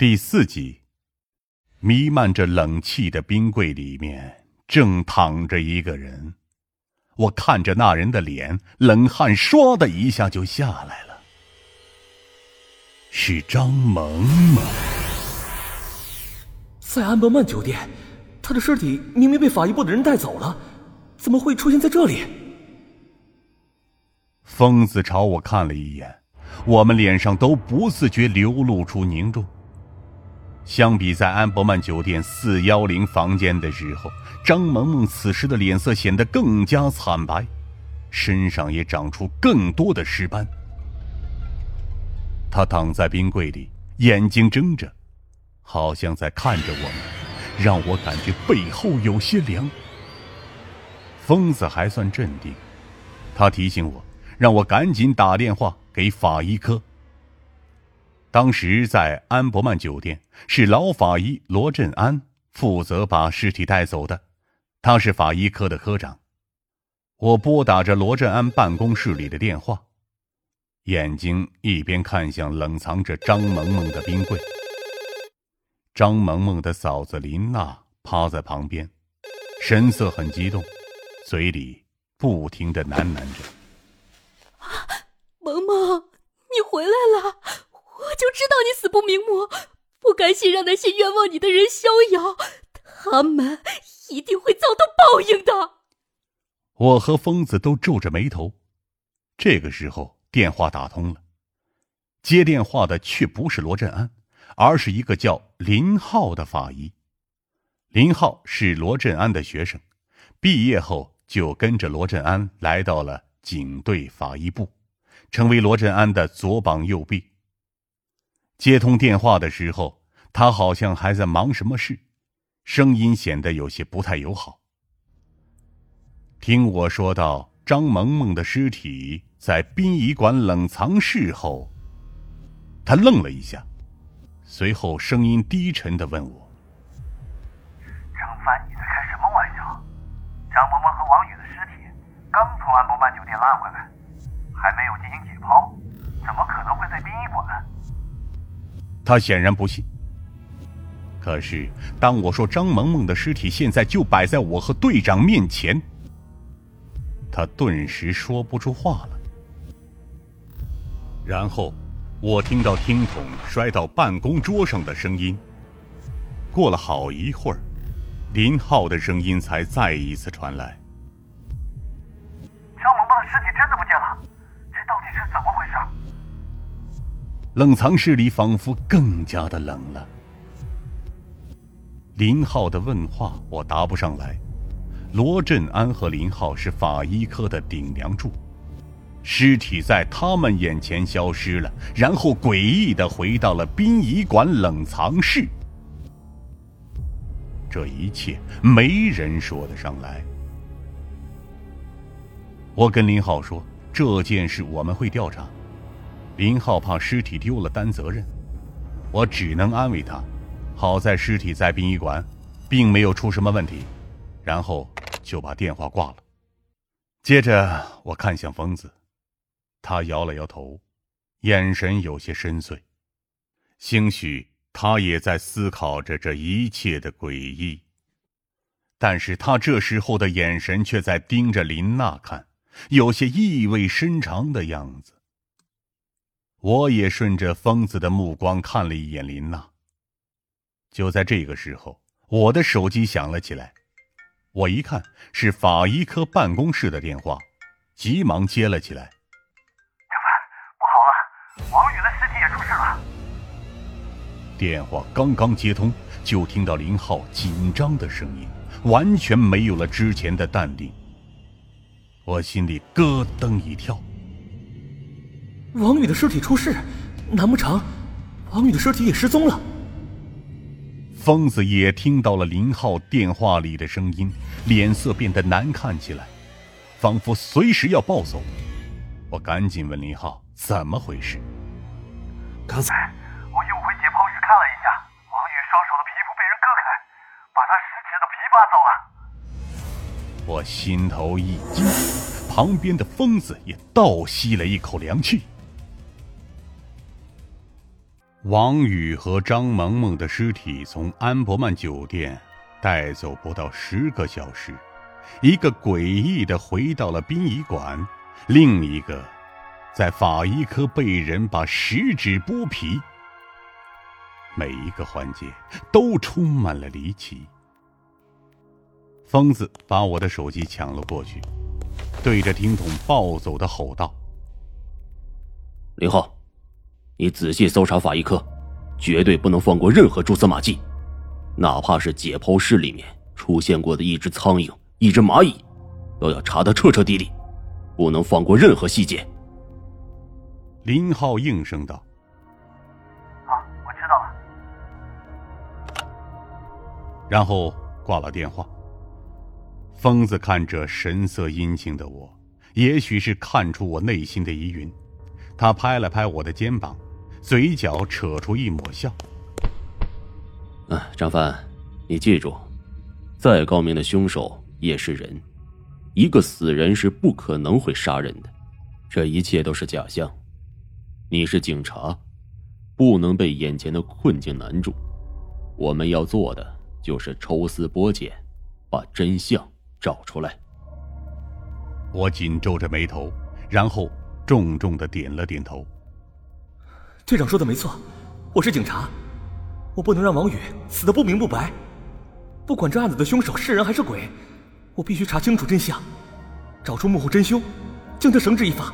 第四集，弥漫着冷气的冰柜里面正躺着一个人，我看着那人的脸，冷汗唰的一下就下来了，是张萌萌。在安博曼酒店，他的尸体明明被法医部的人带走了，怎么会出现在这里？疯子朝我看了一眼，我们脸上都不自觉流露出凝重。相比在安伯曼酒店四幺零房间的时候，张萌萌此时的脸色显得更加惨白，身上也长出更多的尸斑。她躺在冰柜里，眼睛睁着，好像在看着我们，让我感觉背后有些凉。疯子还算镇定，他提醒我，让我赶紧打电话给法医科。当时在安伯曼酒店，是老法医罗振安负责把尸体带走的，他是法医科的科长。我拨打着罗振安办公室里的电话，眼睛一边看向冷藏着张萌萌的冰柜。张萌萌的嫂子林娜趴在旁边，神色很激动，嘴里不停的喃喃着：“萌萌，你回来了。”我就知道你死不瞑目，不甘心让那些冤枉你的人逍遥，他们一定会遭到报应的。我和疯子都皱着眉头。这个时候，电话打通了，接电话的却不是罗振安，而是一个叫林浩的法医。林浩是罗振安的学生，毕业后就跟着罗振安来到了警队法医部，成为罗振安的左膀右臂。接通电话的时候，他好像还在忙什么事，声音显得有些不太友好。听我说到张萌萌的尸体在殡仪馆冷藏室后，他愣了一下，随后声音低沉的问我：“张帆，你在开什么玩笑？张萌萌和王宇的尸体刚从安博曼酒店拉回来，他显然不信。可是，当我说张萌萌的尸体现在就摆在我和队长面前，他顿时说不出话了。然后，我听到听筒摔到办公桌上的声音。过了好一会儿，林浩的声音才再一次传来：“张萌萌的尸体真的不冷藏室里仿佛更加的冷了。林浩的问话我答不上来。罗振安和林浩是法医科的顶梁柱，尸体在他们眼前消失了，然后诡异的回到了殡仪馆冷藏室。这一切没人说得上来。我跟林浩说这件事我们会调查。林浩怕尸体丢了担责任，我只能安慰他。好在尸体在殡仪馆，并没有出什么问题，然后就把电话挂了。接着我看向疯子，他摇了摇头，眼神有些深邃，兴许他也在思考着这一切的诡异。但是他这时候的眼神却在盯着林娜看，有些意味深长的样子。我也顺着疯子的目光看了一眼林娜。就在这个时候，我的手机响了起来。我一看是法医科办公室的电话，急忙接了起来。张凡，不好了，王宇的尸体也出事了。电话刚刚接通，就听到林浩紧张的声音，完全没有了之前的淡定。我心里咯噔一跳。王宇的尸体出事，难不成王宇的尸体也失踪了？疯子也听到了林浩电话里的声音，脸色变得难看起来，仿佛随时要暴走。我赶紧问林浩怎么回事。刚才我又回解剖室看了一下，王宇双手的皮肤被人割开，把他食指的皮扒走了。我心头一惊，旁边的疯子也倒吸了一口凉气。王宇和张萌萌的尸体从安博曼酒店带走不到十个小时，一个诡异的回到了殡仪馆，另一个在法医科被人把食指剥皮。每一个环节都充满了离奇。疯子把我的手机抢了过去，对着听筒暴走的吼道：“林浩，你仔细搜查法医科，绝对不能放过任何蛛丝马迹，哪怕是解剖室里面出现过的一只苍蝇、一只蚂蚁，都要查得彻彻底底，不能放过任何细节。”林浩应声道。好，我知道了然后挂了电话。疯子看着神色阴晴的我，也许是看出我内心的疑云，他拍了拍我的肩膀，嘴角扯出一抹笑：“啊，张帆，你记住，再高明的凶手也是人，一个死人是不可能会杀人的，这一切都是假象。你是警察，不能被眼前的困境难住。我们要做的。”就是抽丝剥茧，把真相找出来。我紧皱着眉头，然后重重的点了点头。队长说的没错，我是警察，我不能让王宇死得不明不白。不管这案子的凶手是人还是鬼，我必须查清楚真相，找出幕后真凶，将他绳之以法。